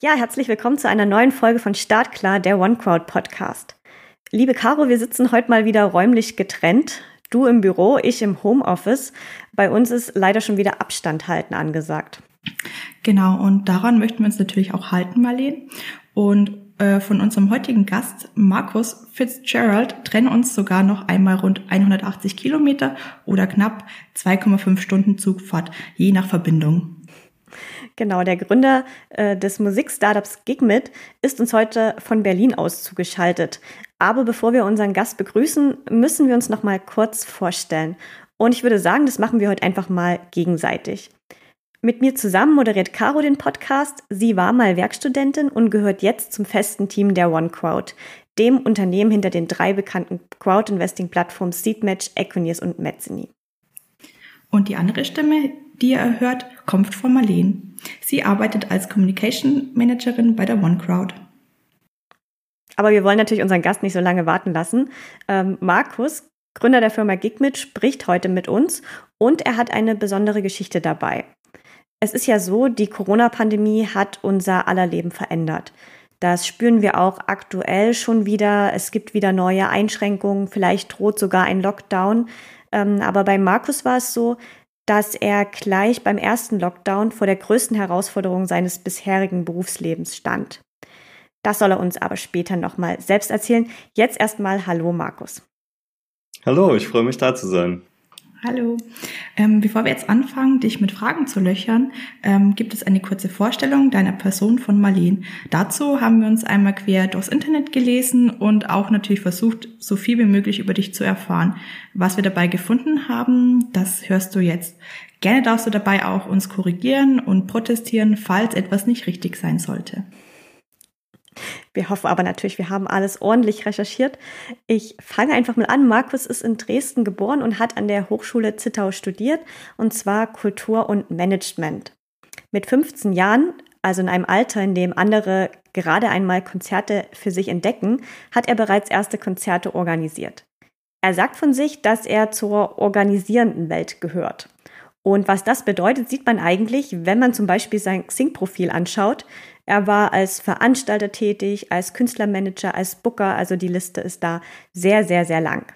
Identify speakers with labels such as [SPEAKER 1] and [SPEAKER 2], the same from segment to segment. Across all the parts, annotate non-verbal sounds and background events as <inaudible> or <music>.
[SPEAKER 1] Ja, herzlich willkommen zu einer neuen Folge von Startklar, der OneCrowd Podcast. Liebe Caro, wir sitzen heute mal wieder räumlich getrennt. Du im Büro, ich im Homeoffice. Bei uns ist leider schon wieder Abstand halten angesagt.
[SPEAKER 2] Genau, und daran möchten wir uns natürlich auch halten, Marleen. Und äh, von unserem heutigen Gast, Markus Fitzgerald, trennen uns sogar noch einmal rund 180 Kilometer oder knapp 2,5 Stunden Zugfahrt, je nach Verbindung.
[SPEAKER 1] Genau, der Gründer äh, des Musikstartups Gigmit ist uns heute von Berlin aus zugeschaltet. Aber bevor wir unseren Gast begrüßen, müssen wir uns noch mal kurz vorstellen. Und ich würde sagen, das machen wir heute einfach mal gegenseitig. Mit mir zusammen moderiert Caro den Podcast. Sie war mal Werkstudentin und gehört jetzt zum festen Team der OneCrowd, dem Unternehmen hinter den drei bekannten Crowd-Investing-Plattformen Seedmatch, Equinius und Mezzini.
[SPEAKER 2] Und die andere Stimme, die ihr hört, kommt von Marleen. Sie arbeitet als Communication Managerin bei der OneCrowd.
[SPEAKER 1] Aber wir wollen natürlich unseren Gast nicht so lange warten lassen. Ähm, Markus, Gründer der Firma Gigmit, spricht heute mit uns und er hat eine besondere Geschichte dabei. Es ist ja so, die Corona-Pandemie hat unser aller Leben verändert. Das spüren wir auch aktuell schon wieder. Es gibt wieder neue Einschränkungen, vielleicht droht sogar ein Lockdown. Ähm, aber bei Markus war es so, dass er gleich beim ersten Lockdown vor der größten Herausforderung seines bisherigen Berufslebens stand. Das soll er uns aber später nochmal selbst erzählen. Jetzt erstmal Hallo Markus.
[SPEAKER 3] Hallo, ich freue mich da zu sein.
[SPEAKER 2] Hallo. Ähm, bevor wir jetzt anfangen, dich mit Fragen zu löchern, ähm, gibt es eine kurze Vorstellung deiner Person von Marleen. Dazu haben wir uns einmal quer durchs Internet gelesen und auch natürlich versucht, so viel wie möglich über dich zu erfahren. Was wir dabei gefunden haben, das hörst du jetzt. Gerne darfst du dabei auch uns korrigieren und protestieren, falls etwas nicht richtig sein sollte.
[SPEAKER 1] Wir hoffen aber natürlich, wir haben alles ordentlich recherchiert. Ich fange einfach mal an. Markus ist in Dresden geboren und hat an der Hochschule Zittau studiert, und zwar Kultur und Management. Mit 15 Jahren, also in einem Alter, in dem andere gerade einmal Konzerte für sich entdecken, hat er bereits erste Konzerte organisiert. Er sagt von sich, dass er zur organisierenden Welt gehört. Und was das bedeutet, sieht man eigentlich, wenn man zum Beispiel sein Xing-Profil anschaut. Er war als Veranstalter tätig, als Künstlermanager, als Booker, also die Liste ist da sehr, sehr, sehr lang.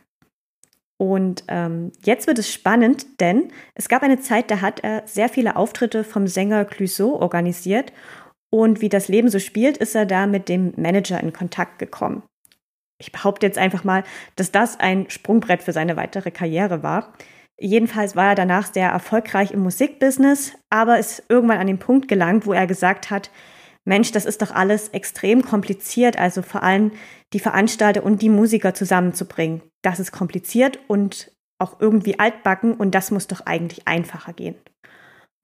[SPEAKER 1] Und ähm, jetzt wird es spannend, denn es gab eine Zeit, da hat er sehr viele Auftritte vom Sänger Clouseau organisiert und wie das Leben so spielt, ist er da mit dem Manager in Kontakt gekommen. Ich behaupte jetzt einfach mal, dass das ein Sprungbrett für seine weitere Karriere war. Jedenfalls war er danach sehr erfolgreich im Musikbusiness, aber ist irgendwann an den Punkt gelangt, wo er gesagt hat, Mensch, das ist doch alles extrem kompliziert, also vor allem die Veranstalter und die Musiker zusammenzubringen. Das ist kompliziert und auch irgendwie altbacken und das muss doch eigentlich einfacher gehen.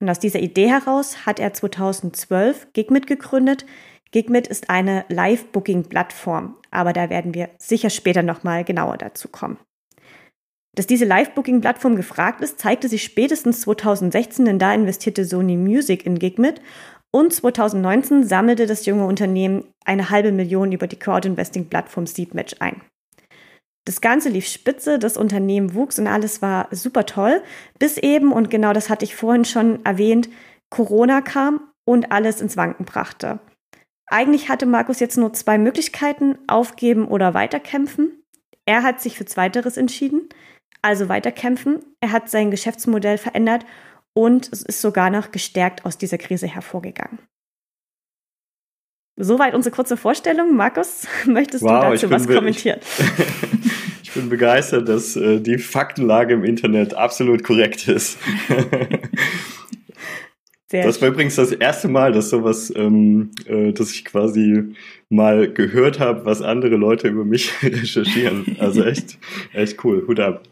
[SPEAKER 1] Und aus dieser Idee heraus hat er 2012 Gigmit gegründet. Gigmit ist eine Live-Booking-Plattform, aber da werden wir sicher später nochmal genauer dazu kommen. Dass diese Live-Booking-Plattform gefragt ist, zeigte sich spätestens 2016, denn da investierte Sony Music in Gigmit und 2019 sammelte das junge Unternehmen eine halbe Million über die Crowd-Investing-Plattform Seedmatch ein. Das Ganze lief spitze, das Unternehmen wuchs und alles war super toll, bis eben, und genau das hatte ich vorhin schon erwähnt, Corona kam und alles ins Wanken brachte. Eigentlich hatte Markus jetzt nur zwei Möglichkeiten, aufgeben oder weiterkämpfen. Er hat sich für Zweiteres entschieden, also weiterkämpfen. Er hat sein Geschäftsmodell verändert und es ist sogar noch gestärkt aus dieser Krise hervorgegangen. Soweit unsere kurze Vorstellung. Markus, <laughs> möchtest wow, du dazu was kommentieren? <laughs>
[SPEAKER 3] ich bin begeistert, dass äh, die Faktenlage im Internet absolut korrekt ist. <laughs> Sehr das war übrigens das erste Mal, dass sowas, ähm, äh, dass ich quasi mal gehört habe, was andere Leute über mich recherchieren. Also echt, echt cool. Hut ab.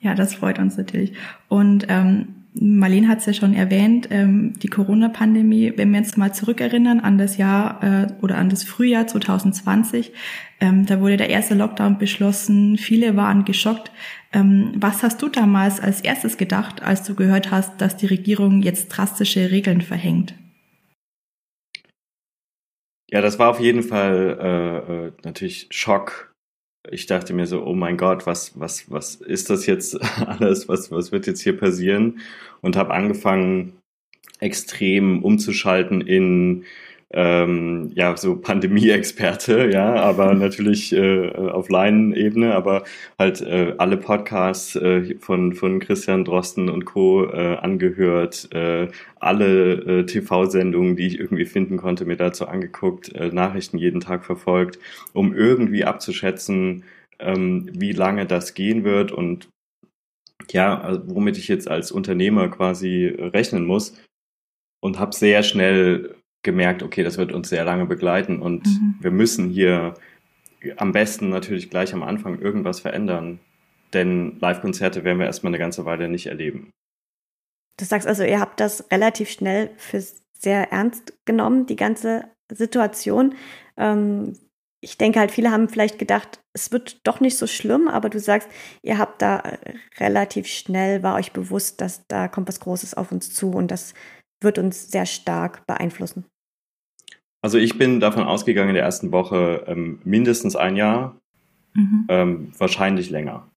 [SPEAKER 2] Ja, das freut uns natürlich. Und ähm, Marlene hat es ja schon erwähnt, ähm, die Corona-Pandemie, wenn wir uns mal zurückerinnern an das Jahr äh, oder an das Frühjahr 2020, ähm, da wurde der erste Lockdown beschlossen, viele waren geschockt. Ähm, was hast du damals als erstes gedacht, als du gehört hast, dass die Regierung jetzt drastische Regeln verhängt?
[SPEAKER 3] Ja, das war auf jeden Fall äh, äh natürlich Schock ich dachte mir so, oh mein Gott, was, was, was ist das jetzt <laughs> alles? Was, was wird jetzt hier passieren? Und habe angefangen, extrem umzuschalten in ähm, ja so Pandemie-Experte, ja, aber <laughs> natürlich äh, auf Laienebene, aber halt äh, alle Podcasts äh, von von Christian Drosten und Co. Äh, angehört, äh, alle äh, TV-Sendungen, die ich irgendwie finden konnte, mir dazu angeguckt, äh, Nachrichten jeden Tag verfolgt, um irgendwie abzuschätzen, ähm, wie lange das gehen wird und ja, also womit ich jetzt als Unternehmer quasi rechnen muss und habe sehr schnell gemerkt, okay, das wird uns sehr lange begleiten und mhm. wir müssen hier am besten natürlich gleich am Anfang irgendwas verändern, denn Live-Konzerte werden wir erstmal eine ganze Weile nicht erleben.
[SPEAKER 1] Du sagst also, ihr habt das relativ schnell für sehr ernst genommen, die ganze Situation. Ähm, ich denke halt, viele haben vielleicht gedacht, es wird doch nicht so schlimm, aber du sagst, ihr habt da relativ schnell, war euch bewusst, dass da kommt was Großes auf uns zu und das wird uns sehr stark beeinflussen.
[SPEAKER 3] Also ich bin davon ausgegangen in der ersten Woche ähm, mindestens ein Jahr, mhm. ähm, wahrscheinlich länger.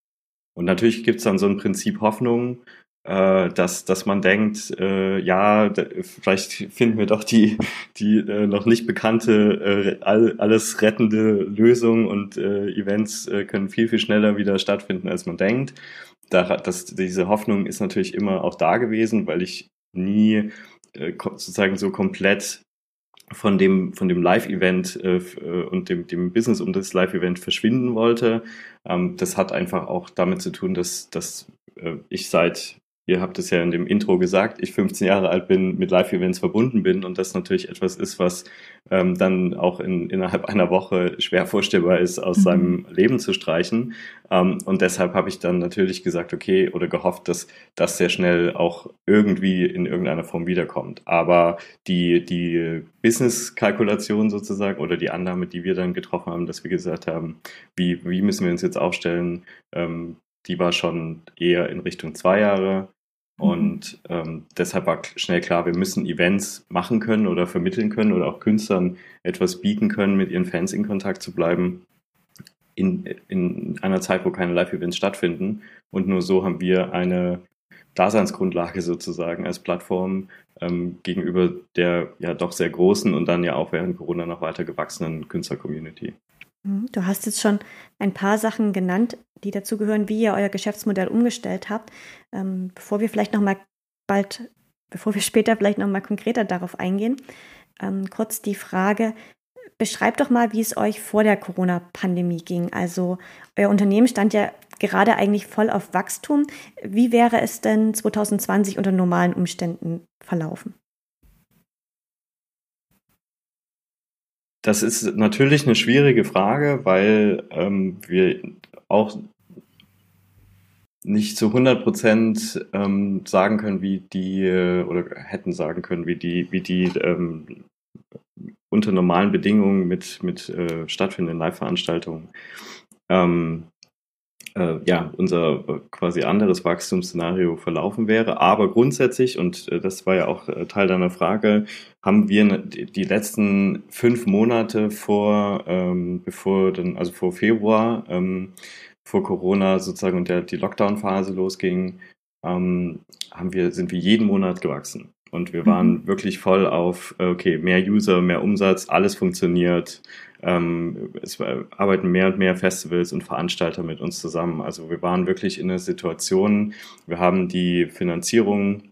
[SPEAKER 3] Und natürlich gibt es dann so ein Prinzip Hoffnung, äh, dass, dass man denkt, äh, ja, vielleicht finden wir doch die, die äh, noch nicht bekannte, äh, all, alles rettende Lösung und äh, Events äh, können viel, viel schneller wieder stattfinden, als man denkt. Da, das, diese Hoffnung ist natürlich immer auch da gewesen, weil ich nie sozusagen so komplett von dem, von dem Live-Event äh, äh, und dem, dem Business um das Live-Event verschwinden wollte. Ähm, das hat einfach auch damit zu tun, dass, dass äh, ich seit ihr habt es ja in dem Intro gesagt, ich 15 Jahre alt bin, mit Live-Events verbunden bin und das natürlich etwas ist, was ähm, dann auch in, innerhalb einer Woche schwer vorstellbar ist, aus mhm. seinem Leben zu streichen. Ähm, und deshalb habe ich dann natürlich gesagt, okay, oder gehofft, dass das sehr schnell auch irgendwie in irgendeiner Form wiederkommt. Aber die, die Business-Kalkulation sozusagen oder die Annahme, die wir dann getroffen haben, dass wir gesagt haben, wie, wie müssen wir uns jetzt aufstellen, ähm, die war schon eher in Richtung zwei Jahre. Mhm. Und ähm, deshalb war schnell klar, wir müssen Events machen können oder vermitteln können oder auch Künstlern etwas bieten können, mit ihren Fans in Kontakt zu bleiben. In, in einer Zeit, wo keine Live-Events stattfinden. Und nur so haben wir eine Daseinsgrundlage <laughs> sozusagen als Plattform ähm, gegenüber der ja doch sehr großen und dann ja auch während Corona noch weiter gewachsenen Künstler-Community.
[SPEAKER 1] Mhm. Du hast jetzt schon ein paar Sachen genannt, die dazugehören, wie ihr euer Geschäftsmodell umgestellt habt. Ähm, bevor wir vielleicht noch mal bald, bevor wir <laughs> später vielleicht noch mal konkreter darauf eingehen, ähm, kurz die Frage: Beschreibt doch mal, wie es euch vor der Corona-Pandemie ging. Also euer Unternehmen stand ja gerade eigentlich voll auf Wachstum. Wie wäre es denn 2020 unter normalen Umständen verlaufen?
[SPEAKER 3] Das ist natürlich eine schwierige Frage, weil ähm, wir auch nicht zu 100 Prozent ähm, sagen können, wie die äh, oder hätten sagen können, wie die, wie die ähm, unter normalen Bedingungen mit, mit äh, stattfindenden Live-Veranstaltungen. Ähm, äh, ja, unser äh, quasi anderes Wachstumsszenario verlaufen wäre. Aber grundsätzlich, und äh, das war ja auch äh, Teil deiner Frage, haben wir ne, die letzten fünf Monate vor, ähm, bevor dann, also vor Februar, ähm, vor Corona sozusagen und der, die Lockdown-Phase losging, ähm, haben wir, sind wir jeden Monat gewachsen. Und wir waren mhm. wirklich voll auf, okay, mehr User, mehr Umsatz, alles funktioniert. Ähm, es arbeiten mehr und mehr Festivals und Veranstalter mit uns zusammen. Also wir waren wirklich in einer Situation, wir haben die Finanzierung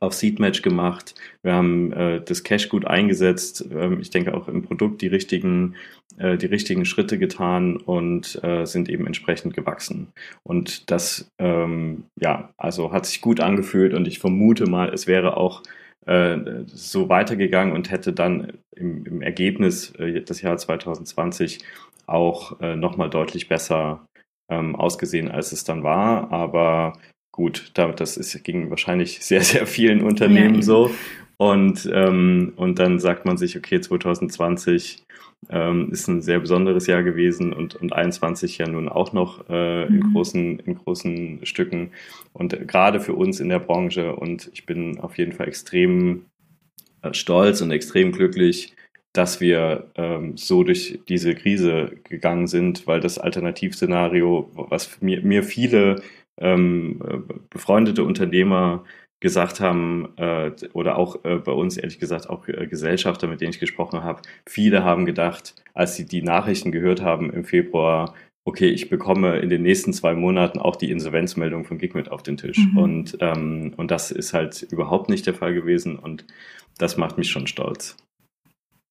[SPEAKER 3] auf Seedmatch gemacht. Wir haben äh, das Cash gut eingesetzt. Ähm, ich denke auch im Produkt die richtigen, äh, die richtigen Schritte getan und äh, sind eben entsprechend gewachsen. Und das, ähm, ja, also hat sich gut angefühlt und ich vermute mal, es wäre auch so weitergegangen und hätte dann im, im Ergebnis äh, des Jahr 2020 auch äh, nochmal deutlich besser ähm, ausgesehen, als es dann war. Aber gut, das ist, ging wahrscheinlich <laughs> sehr, sehr vielen Unternehmen ja. so. Und, ähm, und dann sagt man sich, okay, 2020 ähm, ist ein sehr besonderes Jahr gewesen und, und 21 ja nun auch noch äh, mhm. in, großen, in großen Stücken. Und äh, gerade für uns in der Branche und ich bin auf jeden Fall extrem äh, stolz und extrem glücklich, dass wir ähm, so durch diese Krise gegangen sind, weil das Alternativszenario, was mir, mir viele ähm, befreundete Unternehmer gesagt haben, äh, oder auch äh, bei uns ehrlich gesagt auch äh, Gesellschafter, mit denen ich gesprochen habe, viele haben gedacht, als sie die Nachrichten gehört haben im Februar, okay, ich bekomme in den nächsten zwei Monaten auch die Insolvenzmeldung von Gigmit auf den Tisch. Mhm. Und, ähm, und das ist halt überhaupt nicht der Fall gewesen und das macht mich schon stolz.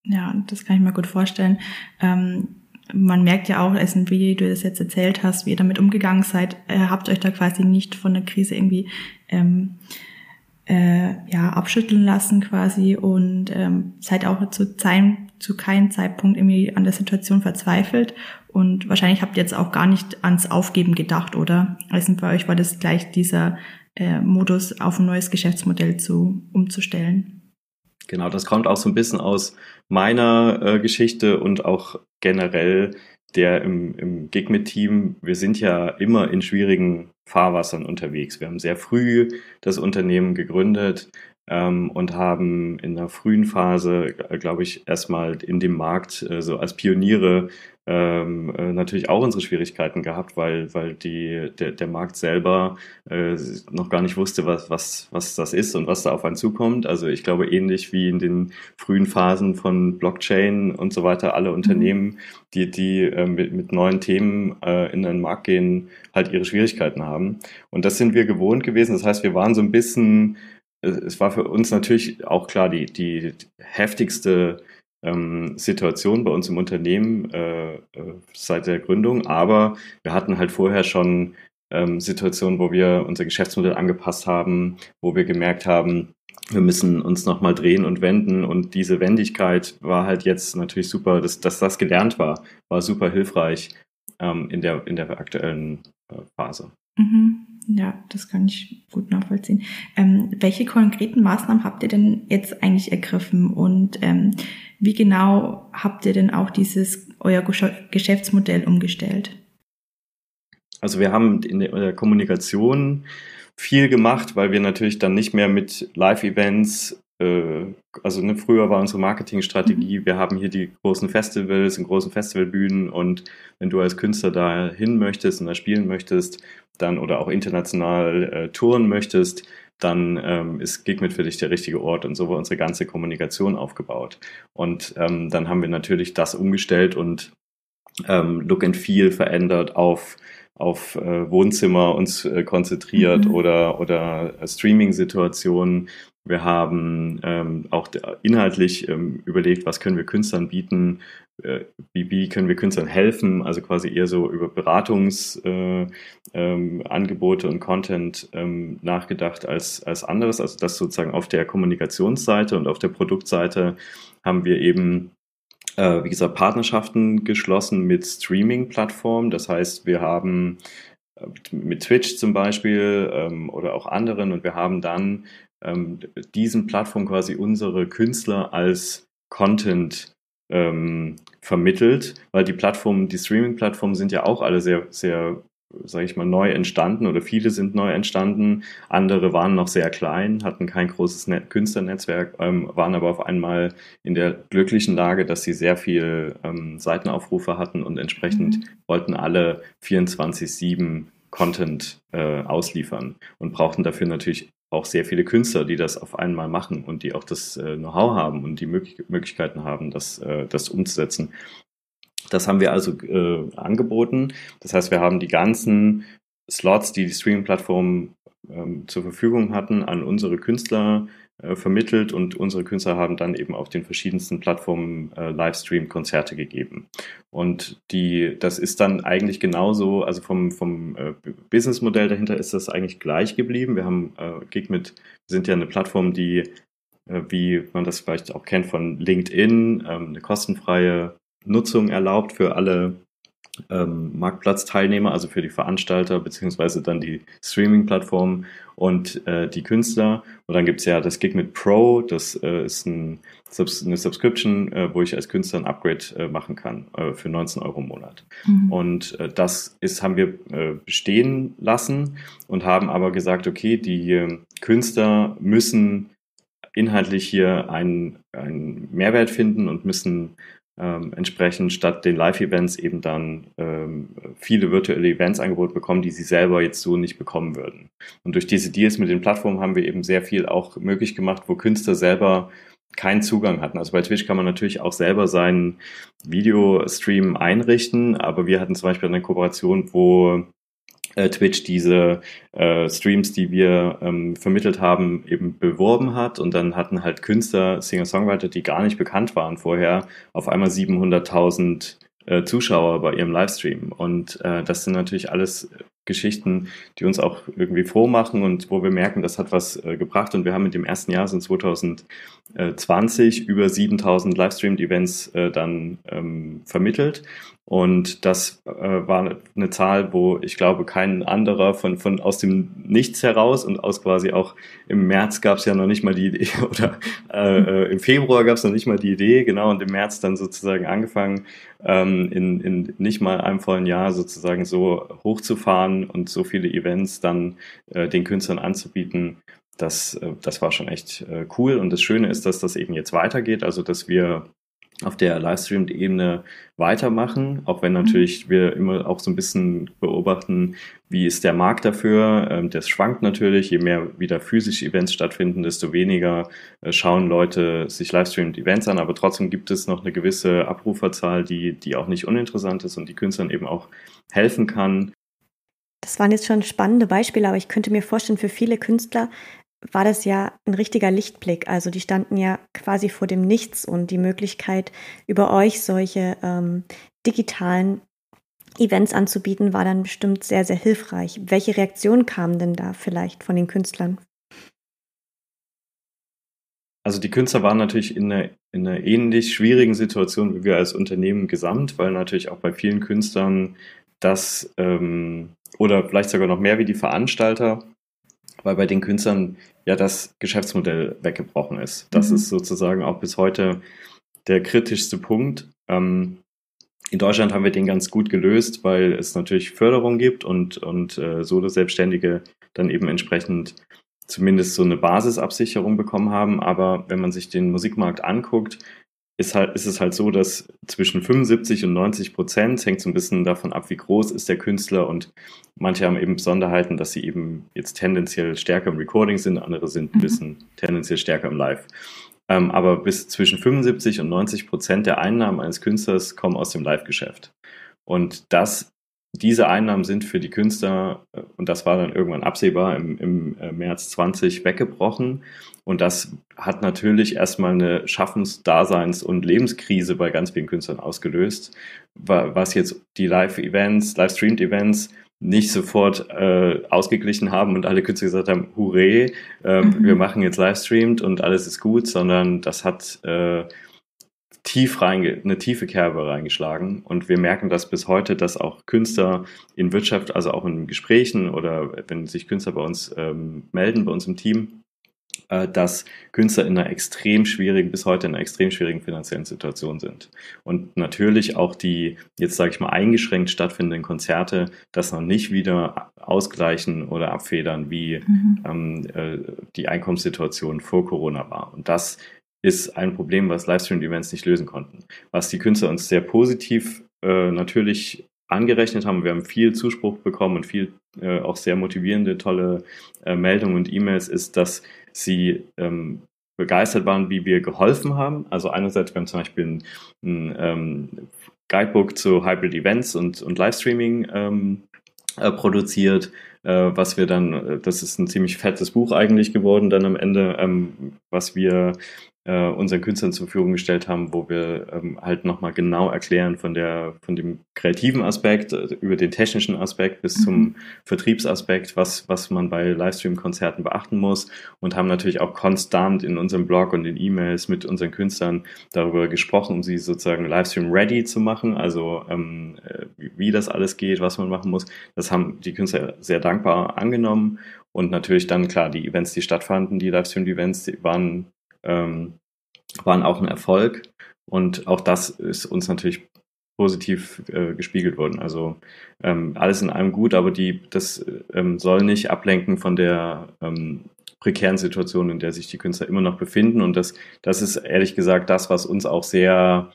[SPEAKER 2] Ja, das kann ich mir gut vorstellen. Ähm, man merkt ja auch, als wie du das jetzt erzählt hast, wie ihr damit umgegangen seid, äh, habt euch da quasi nicht von der Krise irgendwie ähm, äh, ja abschütteln lassen quasi und ähm, seid auch zu, sein, zu keinem Zeitpunkt irgendwie an der Situation verzweifelt und wahrscheinlich habt ihr jetzt auch gar nicht ans Aufgeben gedacht, oder? Also bei euch war das gleich dieser äh, Modus, auf ein neues Geschäftsmodell zu umzustellen.
[SPEAKER 3] Genau, das kommt auch so ein bisschen aus meiner äh, Geschichte und auch generell der im, im Gigmit-Team. Wir sind ja immer in schwierigen Fahrwassern unterwegs. Wir haben sehr früh das Unternehmen gegründet ähm, und haben in der frühen Phase, glaube ich, erstmal in dem Markt äh, so als Pioniere ähm, äh, natürlich auch unsere Schwierigkeiten gehabt, weil, weil die, der, der Markt selber äh, noch gar nicht wusste, was, was, was das ist und was da auf einen zukommt. Also ich glaube, ähnlich wie in den frühen Phasen von Blockchain und so weiter, alle Unternehmen, die, die äh, mit, mit neuen Themen äh, in den Markt gehen, halt ihre Schwierigkeiten haben. Und das sind wir gewohnt gewesen. Das heißt, wir waren so ein bisschen, äh, es war für uns natürlich auch klar, die, die heftigste ähm, Situation bei uns im Unternehmen äh, äh, seit der Gründung, aber wir hatten halt vorher schon ähm, Situationen, wo wir unser Geschäftsmodell angepasst haben, wo wir gemerkt haben, wir müssen uns nochmal drehen und wenden und diese Wendigkeit war halt jetzt natürlich super, dass, dass das gelernt war, war super hilfreich ähm, in, der, in der aktuellen äh, Phase.
[SPEAKER 2] Mhm. Ja, das kann ich gut nachvollziehen. Ähm, welche konkreten Maßnahmen habt ihr denn jetzt eigentlich ergriffen und ähm, wie genau habt ihr denn auch dieses euer Geschäftsmodell umgestellt?
[SPEAKER 3] Also wir haben in der Kommunikation viel gemacht, weil wir natürlich dann nicht mehr mit Live-Events also ne, früher war unsere Marketingstrategie, mhm. wir haben hier die großen Festivals und großen Festivalbühnen und wenn du als Künstler da hin möchtest und da spielen möchtest, dann oder auch international äh, touren möchtest, dann ähm, ist Gigmit für dich der richtige Ort. Und so war unsere ganze Kommunikation aufgebaut. Und ähm, dann haben wir natürlich das umgestellt und ähm, Look and Feel verändert auf auf äh, Wohnzimmer uns äh, konzentriert mhm. oder oder äh, Streaming-Situationen. Wir haben ähm, auch inhaltlich ähm, überlegt, was können wir Künstlern bieten, äh, wie, wie können wir Künstlern helfen, also quasi eher so über Beratungsangebote äh, ähm, und Content ähm, nachgedacht als, als anderes. Also das sozusagen auf der Kommunikationsseite und auf der Produktseite haben wir eben äh, wie gesagt, Partnerschaften geschlossen mit Streaming-Plattformen. Das heißt, wir haben äh, mit Twitch zum Beispiel ähm, oder auch anderen und wir haben dann ähm, diesen Plattformen quasi unsere Künstler als Content ähm, vermittelt, weil die Plattformen, die Streaming-Plattformen sind ja auch alle sehr, sehr, sage ich mal, neu entstanden oder viele sind neu entstanden. Andere waren noch sehr klein, hatten kein großes Net Künstlernetzwerk, ähm, waren aber auf einmal in der glücklichen Lage, dass sie sehr viel ähm, Seitenaufrufe hatten und entsprechend mhm. wollten alle 24-7 Content äh, ausliefern und brauchten dafür natürlich auch sehr viele Künstler, die das auf einmal machen und die auch das äh, Know-how haben und die Mög Möglichkeiten haben, das, äh, das umzusetzen. Das haben wir also äh, angeboten. Das heißt, wir haben die ganzen Slots, die die Streaming-Plattformen ähm, zur Verfügung hatten, an unsere Künstler äh, vermittelt und unsere Künstler haben dann eben auf den verschiedensten Plattformen äh, Livestream-Konzerte gegeben. Und die, das ist dann eigentlich genauso, also vom, vom äh, Businessmodell dahinter ist das eigentlich gleich geblieben. Wir haben äh, Gigmit, sind ja eine Plattform, die, äh, wie man das vielleicht auch kennt von LinkedIn, ähm, eine kostenfreie Nutzung erlaubt für alle ähm, Marktplatzteilnehmer, also für die Veranstalter beziehungsweise dann die Streaming-Plattformen und äh, die Künstler. Und dann gibt's ja das Gig mit Pro, das äh, ist ein, eine Subscription, äh, wo ich als Künstler ein Upgrade äh, machen kann äh, für 19 Euro im Monat. Mhm. Und äh, das ist, haben wir äh, bestehen lassen und haben aber gesagt, okay, die äh, Künstler müssen inhaltlich hier einen, einen Mehrwert finden und müssen ähm, entsprechend statt den Live-Events eben dann ähm, viele virtuelle Events angeboten bekommen, die sie selber jetzt so nicht bekommen würden. Und durch diese Deals mit den Plattformen haben wir eben sehr viel auch möglich gemacht, wo Künstler selber keinen Zugang hatten. Also bei Twitch kann man natürlich auch selber seinen Videostream einrichten, aber wir hatten zum Beispiel eine Kooperation, wo Twitch diese äh, Streams, die wir ähm, vermittelt haben, eben beworben hat und dann hatten halt Künstler, Singer-Songwriter, die gar nicht bekannt waren vorher, auf einmal 700.000 äh, Zuschauer bei ihrem Livestream und äh, das sind natürlich alles Geschichten, die uns auch irgendwie froh machen und wo wir merken, das hat was äh, gebracht. Und wir haben in dem ersten Jahr, so 2020, über 7000 Livestream-Events äh, dann ähm, vermittelt. Und das äh, war eine Zahl, wo ich glaube, kein anderer von, von aus dem Nichts heraus und aus quasi auch im März gab es ja noch nicht mal die Idee <laughs> oder äh, äh im Februar gab es noch nicht mal die Idee, genau, und im März dann sozusagen angefangen, ähm, in, in nicht mal einem vollen Jahr sozusagen so hochzufahren und so viele Events dann äh, den Künstlern anzubieten. Das, äh, das war schon echt äh, cool. Und das Schöne ist, dass das eben jetzt weitergeht, also dass wir auf der Livestream-Ebene weitermachen, auch wenn mhm. natürlich wir immer auch so ein bisschen beobachten, wie ist der Markt dafür. Ähm, das schwankt natürlich, je mehr wieder physische Events stattfinden, desto weniger äh, schauen Leute sich Livestream-Events an, aber trotzdem gibt es noch eine gewisse Abruferzahl, die, die auch nicht uninteressant ist und die Künstlern eben auch helfen kann.
[SPEAKER 1] Das waren jetzt schon spannende Beispiele, aber ich könnte mir vorstellen, für viele Künstler war das ja ein richtiger Lichtblick. Also die standen ja quasi vor dem Nichts und die Möglichkeit, über euch solche ähm, digitalen Events anzubieten, war dann bestimmt sehr, sehr hilfreich. Welche Reaktionen kamen denn da vielleicht von den Künstlern?
[SPEAKER 3] Also die Künstler waren natürlich in einer, in einer ähnlich schwierigen Situation wie wir als Unternehmen gesamt, weil natürlich auch bei vielen Künstlern das ähm, oder vielleicht sogar noch mehr wie die Veranstalter weil bei den Künstlern ja das Geschäftsmodell weggebrochen ist. Das mhm. ist sozusagen auch bis heute der kritischste Punkt. Ähm, in Deutschland haben wir den ganz gut gelöst, weil es natürlich Förderung gibt und, und äh, Solo-Selbstständige dann eben entsprechend zumindest so eine Basisabsicherung bekommen haben. Aber wenn man sich den Musikmarkt anguckt, ist, halt, ist es halt so, dass zwischen 75 und 90 Prozent, hängt so ein bisschen davon ab, wie groß ist der Künstler und manche haben eben Besonderheiten, dass sie eben jetzt tendenziell stärker im Recording sind, andere sind ein mhm. bisschen tendenziell stärker im Live. Ähm, aber bis zwischen 75 und 90 Prozent der Einnahmen eines Künstlers kommen aus dem Live-Geschäft. Und das diese Einnahmen sind für die Künstler, äh, und das war dann irgendwann absehbar, im, im äh, März 20 weggebrochen. Und das hat natürlich erstmal eine Schaffensdaseins- und Lebenskrise bei ganz vielen Künstlern ausgelöst, was jetzt die Live-Events, Live-Streamed-Events nicht sofort äh, ausgeglichen haben und alle Künstler gesagt haben, hurray, äh, mhm. wir machen jetzt Livestreamed und alles ist gut, sondern das hat äh, tief reinge eine tiefe Kerbe reingeschlagen. Und wir merken das bis heute, dass auch Künstler in Wirtschaft, also auch in Gesprächen oder wenn sich Künstler bei uns ähm, melden, bei uns im Team, äh, dass Künstler in einer extrem schwierigen, bis heute in einer extrem schwierigen finanziellen Situation sind. Und natürlich auch die, jetzt sage ich mal, eingeschränkt stattfindenden Konzerte das noch nicht wieder ausgleichen oder abfedern, wie mhm. ähm, äh, die Einkommenssituation vor Corona war. Und das ist ein Problem, was Livestream-Events nicht lösen konnten. Was die Künstler uns sehr positiv äh, natürlich angerechnet haben. Wir haben viel Zuspruch bekommen und viel äh, auch sehr motivierende, tolle äh, Meldungen und E-Mails, ist, dass sie ähm, begeistert waren, wie wir geholfen haben. Also einerseits, wir haben zum Beispiel ein, ein ähm, Guidebook zu Hybrid Events und, und Livestreaming ähm, äh, produziert, äh, was wir dann, äh, das ist ein ziemlich fettes Buch eigentlich geworden, dann am Ende, ähm, was wir äh, unseren Künstlern zur Verfügung gestellt haben, wo wir ähm, halt nochmal genau erklären von der, von dem kreativen Aspekt äh, über den technischen Aspekt bis mhm. zum Vertriebsaspekt, was, was man bei Livestream-Konzerten beachten muss und haben natürlich auch konstant in unserem Blog und in E-Mails mit unseren Künstlern darüber gesprochen, um sie sozusagen Livestream-ready zu machen, also ähm, äh, wie das alles geht, was man machen muss. Das haben die Künstler sehr dankbar angenommen und natürlich dann, klar, die Events, die stattfanden, die Livestream-Events, die waren ähm, waren auch ein Erfolg. Und auch das ist uns natürlich positiv äh, gespiegelt worden. Also ähm, alles in allem gut, aber die, das ähm, soll nicht ablenken von der ähm, prekären Situation, in der sich die Künstler immer noch befinden. Und das, das ist ehrlich gesagt das, was uns auch sehr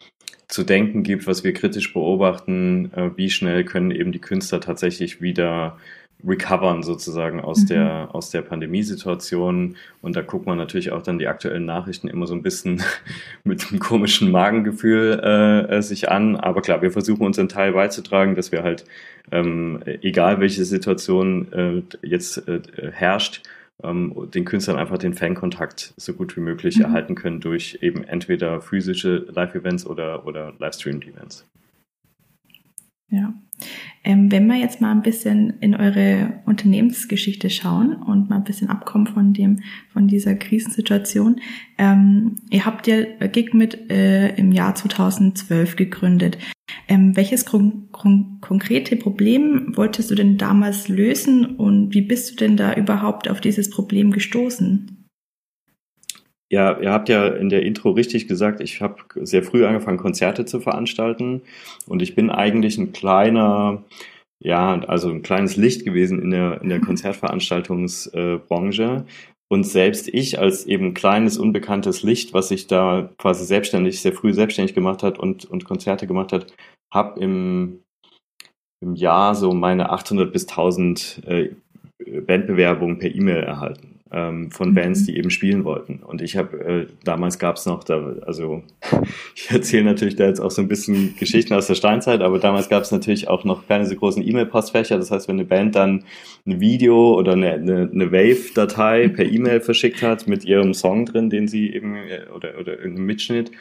[SPEAKER 3] zu denken gibt, was wir kritisch beobachten, äh, wie schnell können eben die Künstler tatsächlich wieder recovern sozusagen aus mhm. der aus der Pandemiesituation und da guckt man natürlich auch dann die aktuellen Nachrichten immer so ein bisschen <laughs> mit einem komischen Magengefühl äh, äh, sich an aber klar wir versuchen unseren Teil beizutragen dass wir halt ähm, egal welche Situation äh, jetzt äh, herrscht ähm, den Künstlern einfach den Fankontakt so gut wie möglich mhm. erhalten können durch eben entweder physische Live-Events oder oder Livestreamed-Events
[SPEAKER 2] ja. Ähm, wenn wir jetzt mal ein bisschen in eure Unternehmensgeschichte schauen und mal ein bisschen abkommen von dem, von dieser Krisensituation. Ähm, ihr habt ja Gigmit äh, im Jahr 2012 gegründet. Ähm, welches kon kon konkrete Problem wolltest du denn damals lösen und wie bist du denn da überhaupt auf dieses Problem gestoßen?
[SPEAKER 3] Ja, ihr habt ja in der Intro richtig gesagt, ich habe sehr früh angefangen, Konzerte zu veranstalten und ich bin eigentlich ein kleiner, ja, also ein kleines Licht gewesen in der, in der <laughs> Konzertveranstaltungsbranche. Und selbst ich als eben kleines, unbekanntes Licht, was sich da quasi selbstständig, sehr früh selbstständig gemacht hat und, und Konzerte gemacht hat, habe im, im Jahr so meine 800 bis 1000 äh, Bandbewerbungen per E-Mail erhalten ähm, von mhm. Bands, die eben spielen wollten. Und ich habe, äh, damals gab es noch, da, also <laughs> ich erzähle natürlich da jetzt auch so ein bisschen Geschichten aus der Steinzeit, aber damals gab es natürlich auch noch keine so großen E-Mail-Postfächer. Das heißt, wenn eine Band dann ein Video oder eine, eine, eine Wave-Datei per E-Mail verschickt hat mit ihrem Song drin, den sie eben, äh, oder, oder irgendeinem Mitschnitt,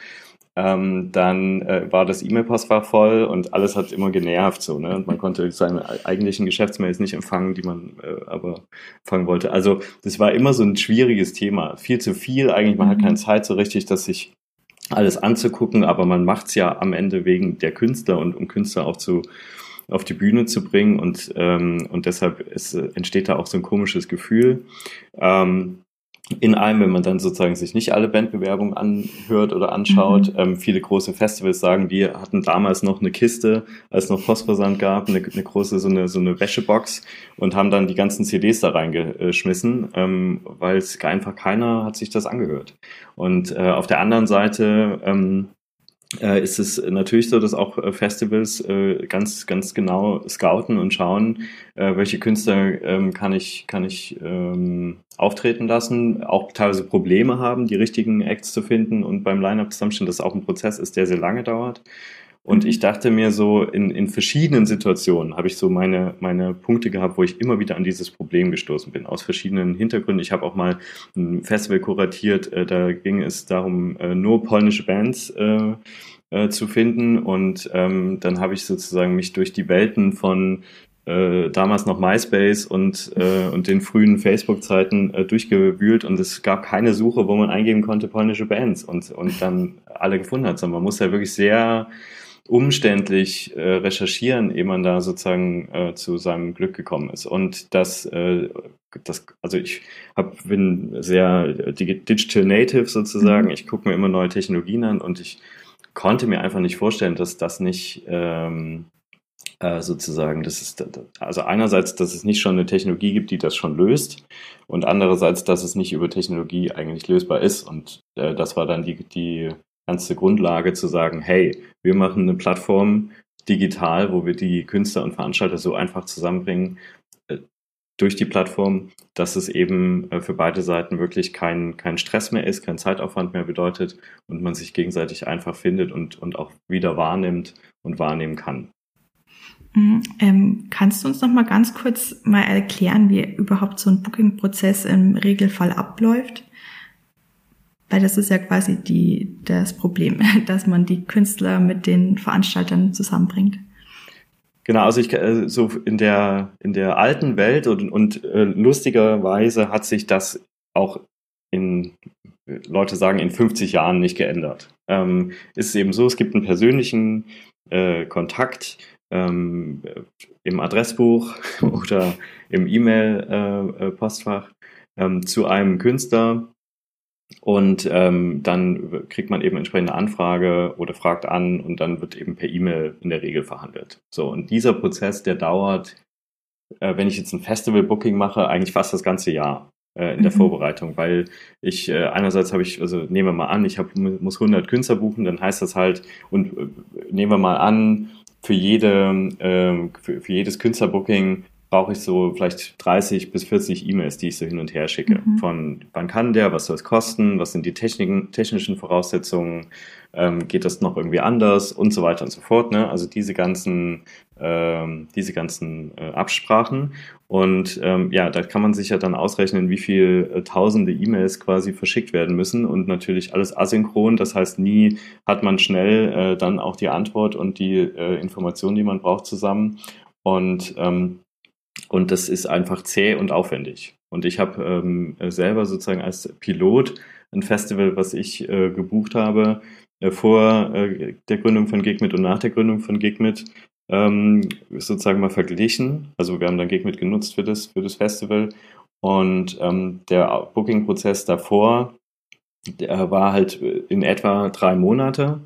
[SPEAKER 3] ähm, dann äh, war das E-Mail-Postfach voll und alles hat immer genervt so, ne? Und man konnte seine eigentlichen Geschäftsmails nicht empfangen, die man äh, aber empfangen wollte. Also das war immer so ein schwieriges Thema. Viel zu viel, eigentlich, man mhm. hat keine Zeit so richtig, das sich alles anzugucken, aber man macht's ja am Ende wegen der Künstler und um Künstler auch zu auf die Bühne zu bringen und ähm, und deshalb ist, äh, entsteht da auch so ein komisches Gefühl. Ähm, in einem, wenn man dann sozusagen sich nicht alle Bandbewerbungen anhört oder anschaut. Mhm. Ähm, viele große Festivals sagen, wir hatten damals noch eine Kiste, als es noch Postversand gab, eine, eine, große so eine, so eine Wäschebox und haben dann die ganzen CDs da reingeschmissen, ähm, weil es einfach keiner hat sich das angehört. Und äh, auf der anderen Seite ähm, äh, ist es natürlich so, dass auch äh, Festivals äh, ganz, ganz genau scouten und schauen, äh, welche Künstler ähm, kann ich, kann ich ähm, auftreten lassen, auch teilweise Probleme haben, die richtigen Acts zu finden und beim Line-Up-Zusammenstellen das auch ein Prozess ist, der sehr lange dauert. Und ich dachte mir so, in, in verschiedenen Situationen habe ich so meine, meine Punkte gehabt, wo ich immer wieder an dieses Problem gestoßen bin, aus verschiedenen Hintergründen. Ich habe auch mal ein Festival kuratiert, äh, da ging es darum, äh, nur polnische Bands äh, äh, zu finden. Und ähm, dann habe ich sozusagen mich durch die Welten von äh, damals noch MySpace und, äh, <laughs> und den frühen Facebook-Zeiten äh, durchgewühlt und es gab keine Suche, wo man eingeben konnte polnische Bands und, und dann alle gefunden hat, sondern man muss ja wirklich sehr umständlich äh, recherchieren, ehe man da sozusagen äh, zu seinem Glück gekommen ist. Und das, äh, das also ich hab, bin sehr digital native sozusagen. Mhm. Ich gucke mir immer neue Technologien an und ich konnte mir einfach nicht vorstellen, dass das nicht ähm, äh, sozusagen, das ist also einerseits, dass es nicht schon eine Technologie gibt, die das schon löst, und andererseits, dass es nicht über Technologie eigentlich lösbar ist. Und äh, das war dann die, die ganze Grundlage zu sagen, hey, wir machen eine Plattform digital, wo wir die Künstler und Veranstalter so einfach zusammenbringen äh, durch die Plattform, dass es eben äh, für beide Seiten wirklich kein, kein Stress mehr ist, kein Zeitaufwand mehr bedeutet und man sich gegenseitig einfach findet und, und auch wieder wahrnimmt und wahrnehmen kann.
[SPEAKER 2] Mhm. Ähm, kannst du uns noch mal ganz kurz mal erklären, wie überhaupt so ein Booking-Prozess im Regelfall abläuft? Weil das ist ja quasi die, das Problem, <laughs> dass man die Künstler mit den Veranstaltern zusammenbringt.
[SPEAKER 3] Genau, also ich äh, so in der in der alten Welt und, und äh, lustigerweise hat sich das auch in Leute sagen in 50 Jahren nicht geändert. Ähm, ist eben so, es gibt einen persönlichen äh, Kontakt ähm, im Adressbuch <laughs> oder im E-Mail-Postfach äh, äh ähm, zu einem Künstler, und ähm, dann kriegt man eben entsprechende Anfrage oder fragt an und dann wird eben per E-Mail in der Regel verhandelt. So, und dieser Prozess, der dauert, äh, wenn ich jetzt ein Festival-Booking mache, eigentlich fast das ganze Jahr. äh, in der mhm. Vorbereitung, weil ich äh, einerseits habe ich, also nehmen wir mal an, ich hab, muss 100 Künstler buchen, dann heißt das halt, und äh, nehmen wir mal an, für jede, äh, für, für jedes Künstlerbooking brauche ich so vielleicht 30 bis 40 E-Mails, die ich so hin und her schicke. Mhm. Von wann kann der, was soll es kosten, was sind die Techniken, technischen Voraussetzungen, ähm, geht das noch irgendwie anders und so weiter und so fort. Ne? Also diese ganzen, ähm, diese ganzen äh, Absprachen. Und ähm, ja, da kann man sich ja dann ausrechnen, wie viel äh, tausende E-Mails quasi verschickt werden müssen und natürlich alles asynchron. Das heißt, nie hat man schnell äh, dann auch die Antwort und die äh, Informationen, die man braucht, zusammen. Und ähm, und das ist einfach zäh und aufwendig. Und ich habe ähm, selber sozusagen als Pilot ein Festival, was ich äh, gebucht habe, äh, vor äh, der Gründung von Gigmit und nach der Gründung von Gigmit, ähm, sozusagen mal verglichen. Also wir haben dann Gigmit genutzt für das, für das Festival. Und ähm, der Booking-Prozess davor, der war halt in etwa drei Monate.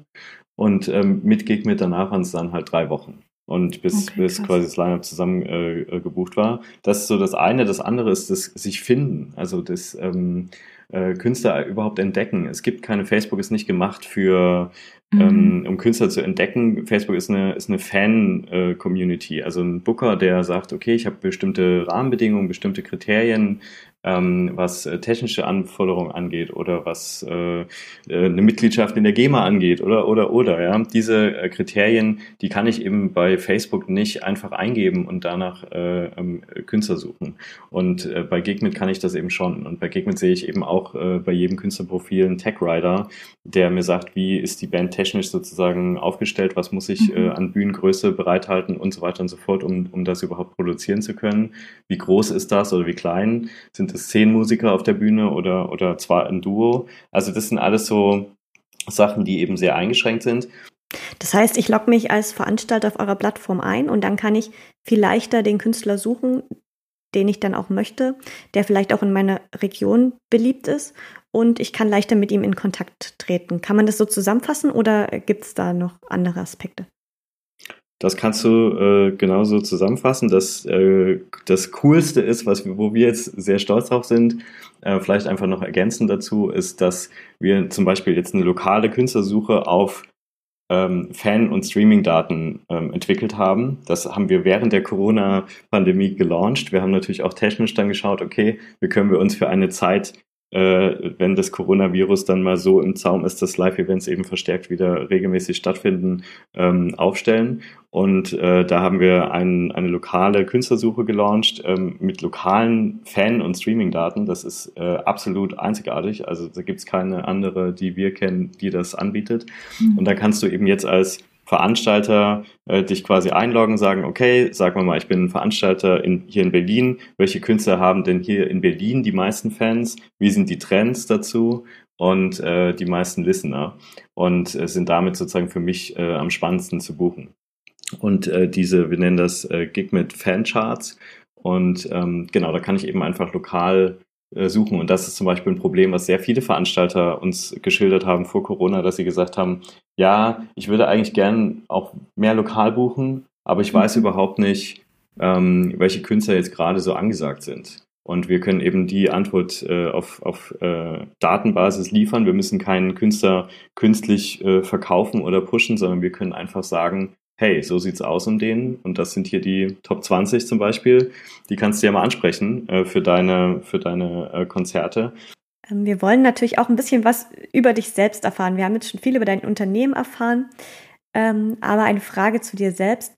[SPEAKER 3] Und ähm, mit Gigmit danach waren es dann halt drei Wochen und bis, okay, bis quasi das Line-Up zusammen äh, äh, gebucht war. Das ist so das eine. Das andere ist das sich finden, also das ähm, äh, Künstler überhaupt entdecken. Es gibt keine, Facebook ist nicht gemacht für, mhm. ähm, um Künstler zu entdecken. Facebook ist eine, ist eine Fan-Community, also ein Booker, der sagt, okay, ich habe bestimmte Rahmenbedingungen, bestimmte Kriterien, ähm, was äh, technische Anforderungen angeht oder was äh, äh, eine Mitgliedschaft in der GEMA angeht oder oder oder ja. Diese äh, Kriterien die kann ich eben bei Facebook nicht einfach eingeben und danach äh, ähm, Künstler suchen. Und äh, bei Gigmit kann ich das eben schon. Und bei Gigmit sehe ich eben auch äh, bei jedem Künstlerprofil einen Tech Rider der mir sagt wie ist die Band technisch sozusagen aufgestellt was muss ich äh, mhm. an Bühnengröße bereithalten und so weiter und so fort um um das überhaupt produzieren zu können. Wie groß ist das oder wie klein sind zehn Musiker auf der Bühne oder, oder zwar ein Duo. Also das sind alles so Sachen, die eben sehr eingeschränkt sind.
[SPEAKER 1] Das heißt, ich logge mich als Veranstalter auf eurer Plattform ein und dann kann ich viel leichter den Künstler suchen, den ich dann auch möchte, der vielleicht auch in meiner Region beliebt ist und ich kann leichter mit ihm in Kontakt treten. Kann man das so zusammenfassen oder gibt es da noch andere Aspekte?
[SPEAKER 3] Das kannst du äh, genauso zusammenfassen. dass äh, das Coolste ist, was wir, wo wir jetzt sehr stolz drauf sind, äh, vielleicht einfach noch ergänzend dazu, ist, dass wir zum Beispiel jetzt eine lokale Künstlersuche auf ähm, Fan- und Streaming-Daten ähm, entwickelt haben. Das haben wir während der Corona-Pandemie gelauncht. Wir haben natürlich auch technisch dann geschaut, okay, wie können wir uns für eine Zeit wenn das Coronavirus dann mal so im Zaum ist, dass Live-Events eben verstärkt wieder regelmäßig stattfinden, ähm, aufstellen. Und äh, da haben wir ein, eine lokale Künstlersuche gelauncht ähm, mit lokalen Fan- und Streaming-Daten. Das ist äh, absolut einzigartig. Also da gibt es keine andere, die wir kennen, die das anbietet. Mhm. Und da kannst du eben jetzt als Veranstalter äh, dich quasi einloggen, sagen, okay, sag mal mal, ich bin ein Veranstalter in, hier in Berlin. Welche Künstler haben denn hier in Berlin die meisten Fans? Wie sind die Trends dazu? Und äh, die meisten Listener. Und äh, sind damit sozusagen für mich äh, am spannendsten zu buchen. Und äh, diese, wir nennen das äh, Gig mit Fancharts. Und ähm, genau, da kann ich eben einfach lokal suchen. Und das ist zum Beispiel ein Problem, was sehr viele Veranstalter uns geschildert haben vor Corona, dass sie gesagt haben, ja, ich würde eigentlich gern auch mehr lokal buchen, aber ich weiß mhm. überhaupt nicht, ähm, welche Künstler jetzt gerade so angesagt sind. Und wir können eben die Antwort äh, auf, auf äh, Datenbasis liefern. Wir müssen keinen Künstler künstlich äh, verkaufen oder pushen, sondern wir können einfach sagen, hey, so sieht's aus um den und das sind hier die Top 20 zum Beispiel. Die kannst du ja mal ansprechen äh, für deine, für deine äh, Konzerte.
[SPEAKER 1] Ähm, wir wollen natürlich auch ein bisschen was über dich selbst erfahren. Wir haben jetzt schon viel über dein Unternehmen erfahren, ähm, aber eine Frage zu dir selbst.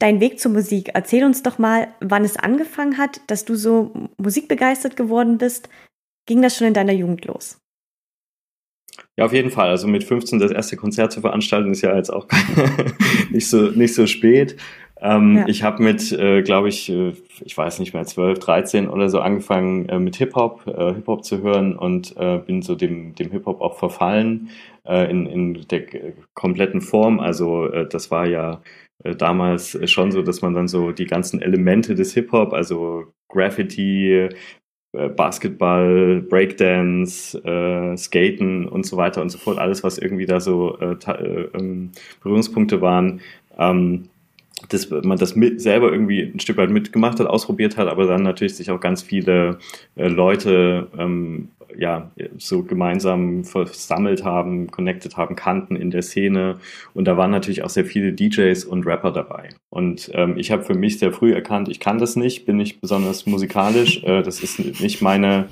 [SPEAKER 1] Dein Weg zur Musik. Erzähl uns doch mal, wann es angefangen hat, dass du so musikbegeistert geworden bist. Ging das schon in deiner Jugend los?
[SPEAKER 3] Ja, auf jeden Fall. Also mit 15 das erste Konzert zu veranstalten ist ja jetzt auch <laughs> nicht so nicht so spät. Ähm, ja. Ich habe mit, äh, glaube ich, äh, ich weiß nicht mehr, 12, 13 oder so angefangen äh, mit Hip-Hop, äh, Hip-Hop zu hören und äh, bin so dem, dem Hip-Hop auch verfallen äh, in, in der kompletten Form. Also das war ja damals schon so, dass man dann so die ganzen Elemente des Hip-Hop, also Graffiti, Basketball, Breakdance, äh, Skaten und so weiter und so fort, alles, was irgendwie da so äh, äh, ähm, Berührungspunkte waren, ähm, dass man das mit, selber irgendwie ein Stück weit mitgemacht hat, ausprobiert hat, aber dann natürlich sich auch ganz viele äh, Leute ähm, ja so gemeinsam versammelt haben, connected haben, kannten in der Szene. Und da waren natürlich auch sehr viele DJs und Rapper dabei. Und ähm, ich habe für mich sehr früh erkannt, ich kann das nicht, bin nicht besonders musikalisch. Äh, das ist nicht meine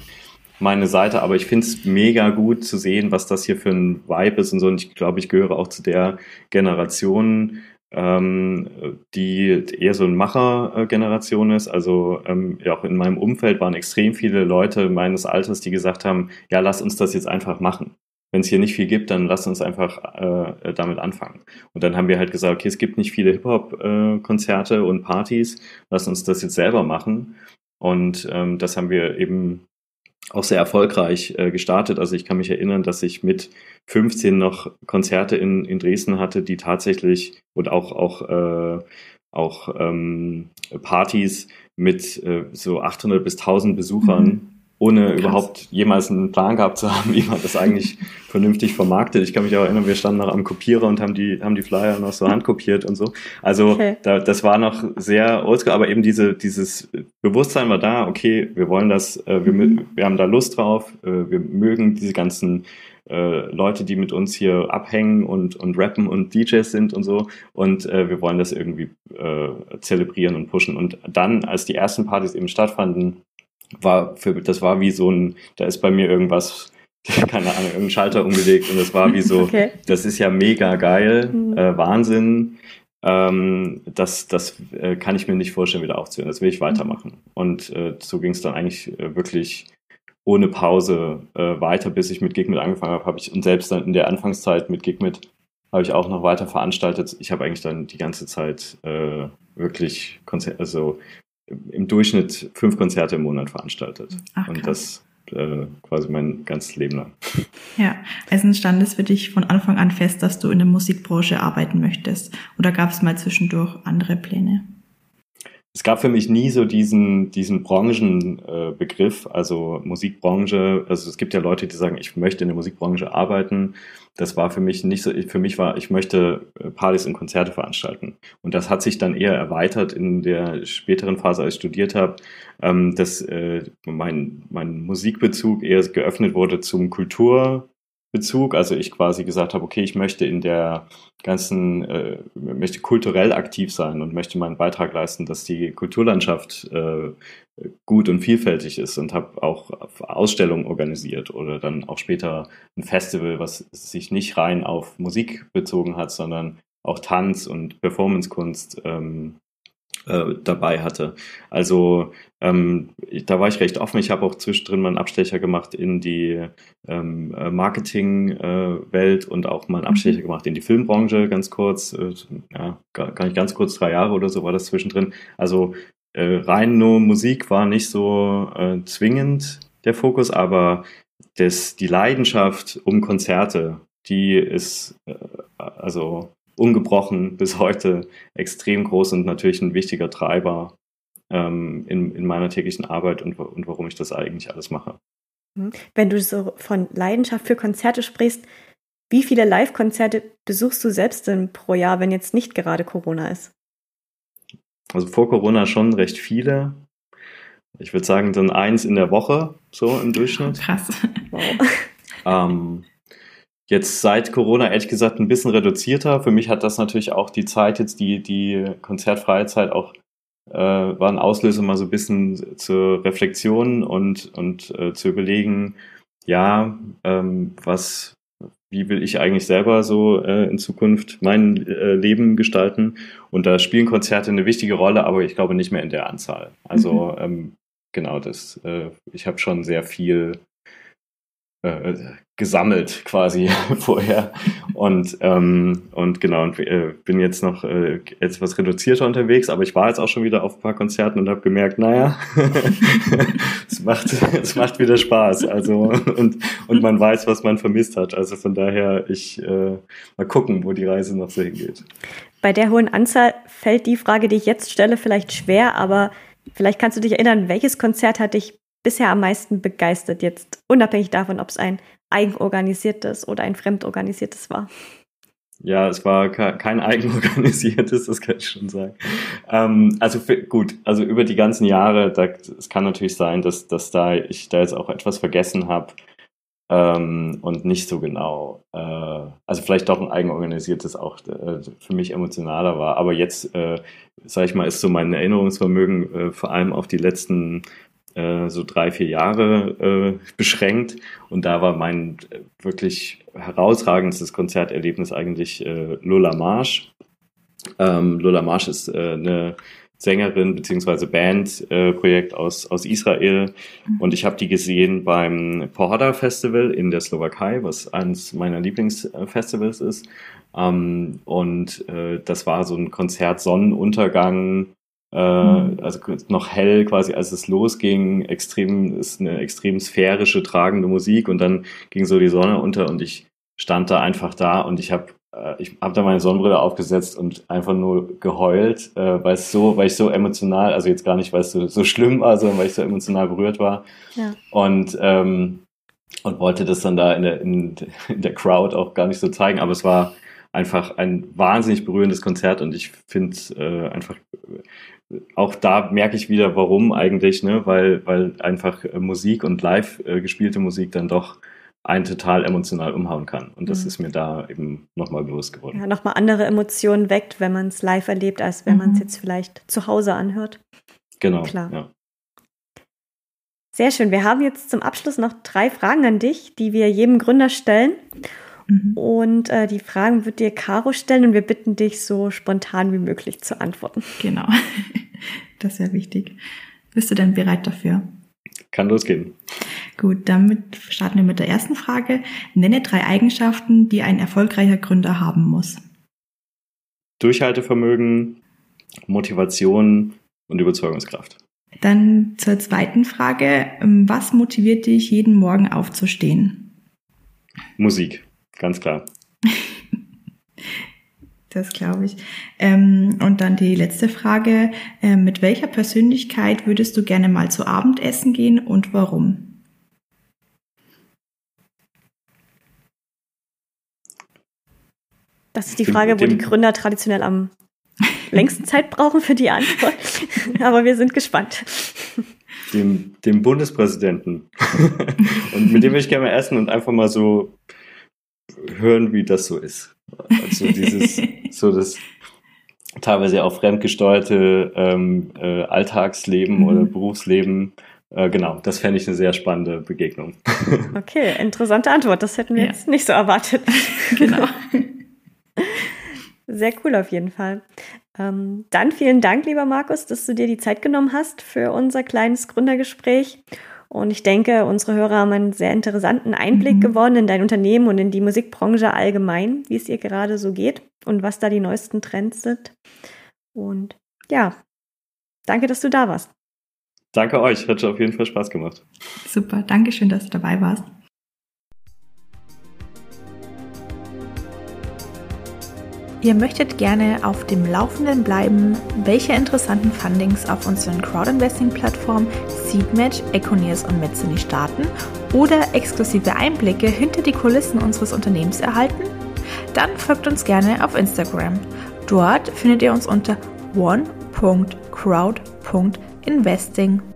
[SPEAKER 3] meine Seite, aber ich finde es mega gut zu sehen, was das hier für ein Vibe ist und so. Und ich glaube, ich gehöre auch zu der Generation, ähm, die eher so eine Machergeneration ist. Also ähm, ja, auch in meinem Umfeld waren extrem viele Leute meines Alters, die gesagt haben, ja, lass uns das jetzt einfach machen. Wenn es hier nicht viel gibt, dann lass uns einfach äh, damit anfangen. Und dann haben wir halt gesagt, okay, es gibt nicht viele Hip-Hop-Konzerte äh, und Partys, lass uns das jetzt selber machen. Und ähm, das haben wir eben auch sehr erfolgreich äh, gestartet. Also ich kann mich erinnern, dass ich mit 15 noch Konzerte in, in Dresden hatte, die tatsächlich und auch auch äh, auch ähm, Partys mit äh, so 800 bis 1000 Besuchern mhm ohne Krass. überhaupt jemals einen Plan gehabt zu haben, <laughs> wie man das eigentlich vernünftig vermarktet. Ich kann mich auch erinnern, wir standen noch am Kopierer und haben die, haben die Flyer noch so handkopiert und so. Also okay. da, das war noch sehr oldschool, aber eben diese, dieses Bewusstsein war da, okay, wir wollen das, äh, wir, mhm. wir haben da Lust drauf, äh, wir mögen diese ganzen äh, Leute, die mit uns hier abhängen und, und rappen und DJs sind und so. Und äh, wir wollen das irgendwie äh, zelebrieren und pushen. Und dann, als die ersten Partys eben stattfanden, war für, das war wie so ein, da ist bei mir irgendwas, <laughs> keine Ahnung, irgendein Schalter umgelegt und das war wie so, <laughs> okay. das ist ja mega geil, mhm. äh, Wahnsinn. Ähm, das das äh, kann ich mir nicht vorstellen, wieder aufzuhören. Das will ich weitermachen. Und äh, so ging es dann eigentlich äh, wirklich ohne Pause äh, weiter, bis ich mit Gigmit angefangen habe, habe ich und selbst dann in der Anfangszeit mit Gigmit habe ich auch noch weiter veranstaltet. Ich habe eigentlich dann die ganze Zeit äh, wirklich Konzer also im Durchschnitt fünf Konzerte im Monat veranstaltet. Ach, und das äh, quasi mein ganzes Leben lang. <laughs>
[SPEAKER 2] Ja, also stand es für dich von Anfang an fest, dass du in der Musikbranche arbeiten möchtest? Oder gab es mal zwischendurch andere Pläne?
[SPEAKER 3] Es gab für mich nie so diesen, diesen Branchenbegriff, äh, also Musikbranche. Also es gibt ja Leute, die sagen, ich möchte in der Musikbranche arbeiten das war für mich nicht so, für mich war, ich möchte äh, Partys und Konzerte veranstalten. Und das hat sich dann eher erweitert in der späteren Phase, als ich studiert habe, ähm, dass äh, mein, mein Musikbezug eher geöffnet wurde zum Kulturbezug. Also ich quasi gesagt habe, okay, ich möchte in der ganzen, äh, möchte kulturell aktiv sein und möchte meinen Beitrag leisten, dass die Kulturlandschaft äh, gut und vielfältig ist und habe auch Ausstellungen organisiert oder dann auch später ein Festival, was sich nicht rein auf Musik bezogen hat, sondern auch Tanz und Performancekunst ähm, äh, dabei hatte. Also ähm, da war ich recht offen. Ich habe auch zwischendrin mal einen Abstecher gemacht in die ähm, äh, Marketing-Welt äh, und auch mal einen Abstecher mhm. gemacht in die Filmbranche, ganz kurz. Äh, ja, gar, gar nicht ganz kurz, drei Jahre oder so war das zwischendrin. Also äh, rein nur Musik war nicht so äh, zwingend der Fokus, aber das, die Leidenschaft um Konzerte, die ist äh, also ungebrochen <laughs> bis heute extrem groß und natürlich ein wichtiger Treiber ähm, in, in meiner täglichen Arbeit und, und warum ich das eigentlich alles mache.
[SPEAKER 1] Mhm. Wenn du so von Leidenschaft für Konzerte sprichst, wie viele Live-Konzerte besuchst du selbst denn pro Jahr, wenn jetzt nicht gerade Corona ist?
[SPEAKER 3] Also vor Corona schon recht viele. Ich würde sagen, dann eins in der Woche, so im Durchschnitt.
[SPEAKER 2] Krass. Wow.
[SPEAKER 3] Ähm, jetzt seit Corona ehrlich gesagt ein bisschen reduzierter. Für mich hat das natürlich auch die Zeit, jetzt die, die konzertfreie Zeit auch äh, war ein Auslöser mal so ein bisschen zur Reflexion und, und äh, zu überlegen, ja, ähm, was, wie will ich eigentlich selber so äh, in Zukunft mein äh, Leben gestalten. Und da spielen Konzerte eine wichtige Rolle, aber ich glaube nicht mehr in der Anzahl. Also mhm. ähm, genau, das, äh, ich habe schon sehr viel äh, gesammelt quasi <laughs> vorher. Und ähm, und genau und äh, bin jetzt noch äh, etwas reduzierter unterwegs, aber ich war jetzt auch schon wieder auf ein paar Konzerten und habe gemerkt, naja, <laughs> es macht es macht wieder Spaß, also und und man weiß, was man vermisst hat, also von daher ich äh, mal gucken, wo die Reise noch so hingeht.
[SPEAKER 1] Bei der hohen Anzahl fällt die Frage, die ich jetzt stelle, vielleicht schwer, aber vielleicht kannst du dich erinnern, welches Konzert hat dich bisher am meisten begeistert, jetzt unabhängig davon, ob es ein eigenorganisiertes oder ein fremdorganisiertes war?
[SPEAKER 3] Ja, es war kein eigenorganisiertes, <laughs> das kann ich schon sagen. Ähm, also für, gut, also über die ganzen Jahre, da, es kann natürlich sein, dass, dass da ich da jetzt auch etwas vergessen habe ähm, und nicht so genau, äh, also vielleicht doch ein eigenorganisiertes auch äh, für mich emotionaler war. Aber jetzt, äh, sage ich mal, ist so mein Erinnerungsvermögen äh, vor allem auf die letzten so drei, vier Jahre äh, beschränkt. Und da war mein äh, wirklich herausragendstes Konzerterlebnis eigentlich äh, Lola Marsch. Ähm, Lola Marsch ist äh, eine Sängerin bzw. Bandprojekt äh, aus, aus Israel. Mhm. Und ich habe die gesehen beim Pohoda Festival in der Slowakei, was eines meiner Lieblingsfestivals ist. Ähm, und äh, das war so ein Konzert Sonnenuntergang äh. Also noch hell quasi, als es losging, extrem, ist eine extrem sphärische, tragende Musik und dann ging so die Sonne unter und ich stand da einfach da und ich habe äh, ich habe da meine Sonnenbrille aufgesetzt und einfach nur geheult, äh, weil es so, weil ich so emotional, also jetzt gar nicht, weil es so, so schlimm war, sondern weil ich so emotional berührt war. Ja. Und ähm, und wollte das dann da in der, in, in der Crowd auch gar nicht so zeigen, aber es war einfach ein wahnsinnig berührendes Konzert und ich finde äh, einfach auch da merke ich wieder, warum eigentlich, ne? weil, weil einfach äh, Musik und live äh, gespielte Musik dann doch einen total emotional umhauen kann. Und das mhm. ist mir da eben nochmal bewusst geworden.
[SPEAKER 1] Ja, nochmal andere Emotionen weckt, wenn man es live erlebt, als wenn mhm. man es jetzt vielleicht zu Hause anhört.
[SPEAKER 3] Genau. Klar. Ja.
[SPEAKER 1] Sehr schön. Wir haben jetzt zum Abschluss noch drei Fragen an dich, die wir jedem Gründer stellen. Mhm. Und äh, die Fragen wird dir Caro stellen und wir bitten dich so spontan wie möglich zu antworten.
[SPEAKER 2] Genau. <laughs> Das ist ja wichtig. Bist du denn bereit dafür?
[SPEAKER 3] Kann losgehen.
[SPEAKER 2] Gut, damit starten wir mit der ersten Frage. Nenne drei Eigenschaften, die ein erfolgreicher Gründer haben muss.
[SPEAKER 3] Durchhaltevermögen, Motivation und Überzeugungskraft.
[SPEAKER 2] Dann zur zweiten Frage. Was motiviert dich, jeden Morgen aufzustehen?
[SPEAKER 3] Musik, ganz klar.
[SPEAKER 2] Das glaube ich. Ähm, und dann die letzte Frage. Äh, mit welcher Persönlichkeit würdest du gerne mal zu Abendessen gehen und warum?
[SPEAKER 1] Das ist die Frage, wo die Gründer traditionell am längsten Zeit brauchen für die Antwort. <laughs> Aber wir sind gespannt.
[SPEAKER 3] Dem, dem Bundespräsidenten. <laughs> und mit dem würde ich gerne mal essen und einfach mal so hören, wie das so ist. Also dieses, <laughs> so das teilweise auch fremdgesteuerte ähm, äh, Alltagsleben mhm. oder Berufsleben. Äh, genau, das fände ich eine sehr spannende Begegnung. <laughs>
[SPEAKER 1] Okay, interessante Antwort. Das hätten wir ja. jetzt nicht so erwartet. <laughs>
[SPEAKER 2] genau.
[SPEAKER 1] Sehr cool auf jeden Fall. Ähm, dann vielen Dank, lieber Markus, dass du dir die Zeit genommen hast für unser kleines Gründergespräch. Und ich denke, unsere Hörer haben einen sehr interessanten Einblick mhm. gewonnen in dein Unternehmen und in die Musikbranche allgemein, wie es ihr gerade so geht und was da die neuesten Trends sind. Und ja, danke, dass du da warst.
[SPEAKER 3] Danke euch, hat auf jeden Fall Spaß gemacht.
[SPEAKER 2] Super, danke schön, dass du dabei warst. Ihr möchtet gerne auf dem Laufenden bleiben, welche interessanten Fundings auf unseren Crowdinvesting-Plattformen Seedmatch, Econiers und Metzini starten oder exklusive Einblicke hinter die Kulissen unseres Unternehmens erhalten? Dann folgt uns gerne auf Instagram. Dort findet ihr uns unter one.crowd.investing.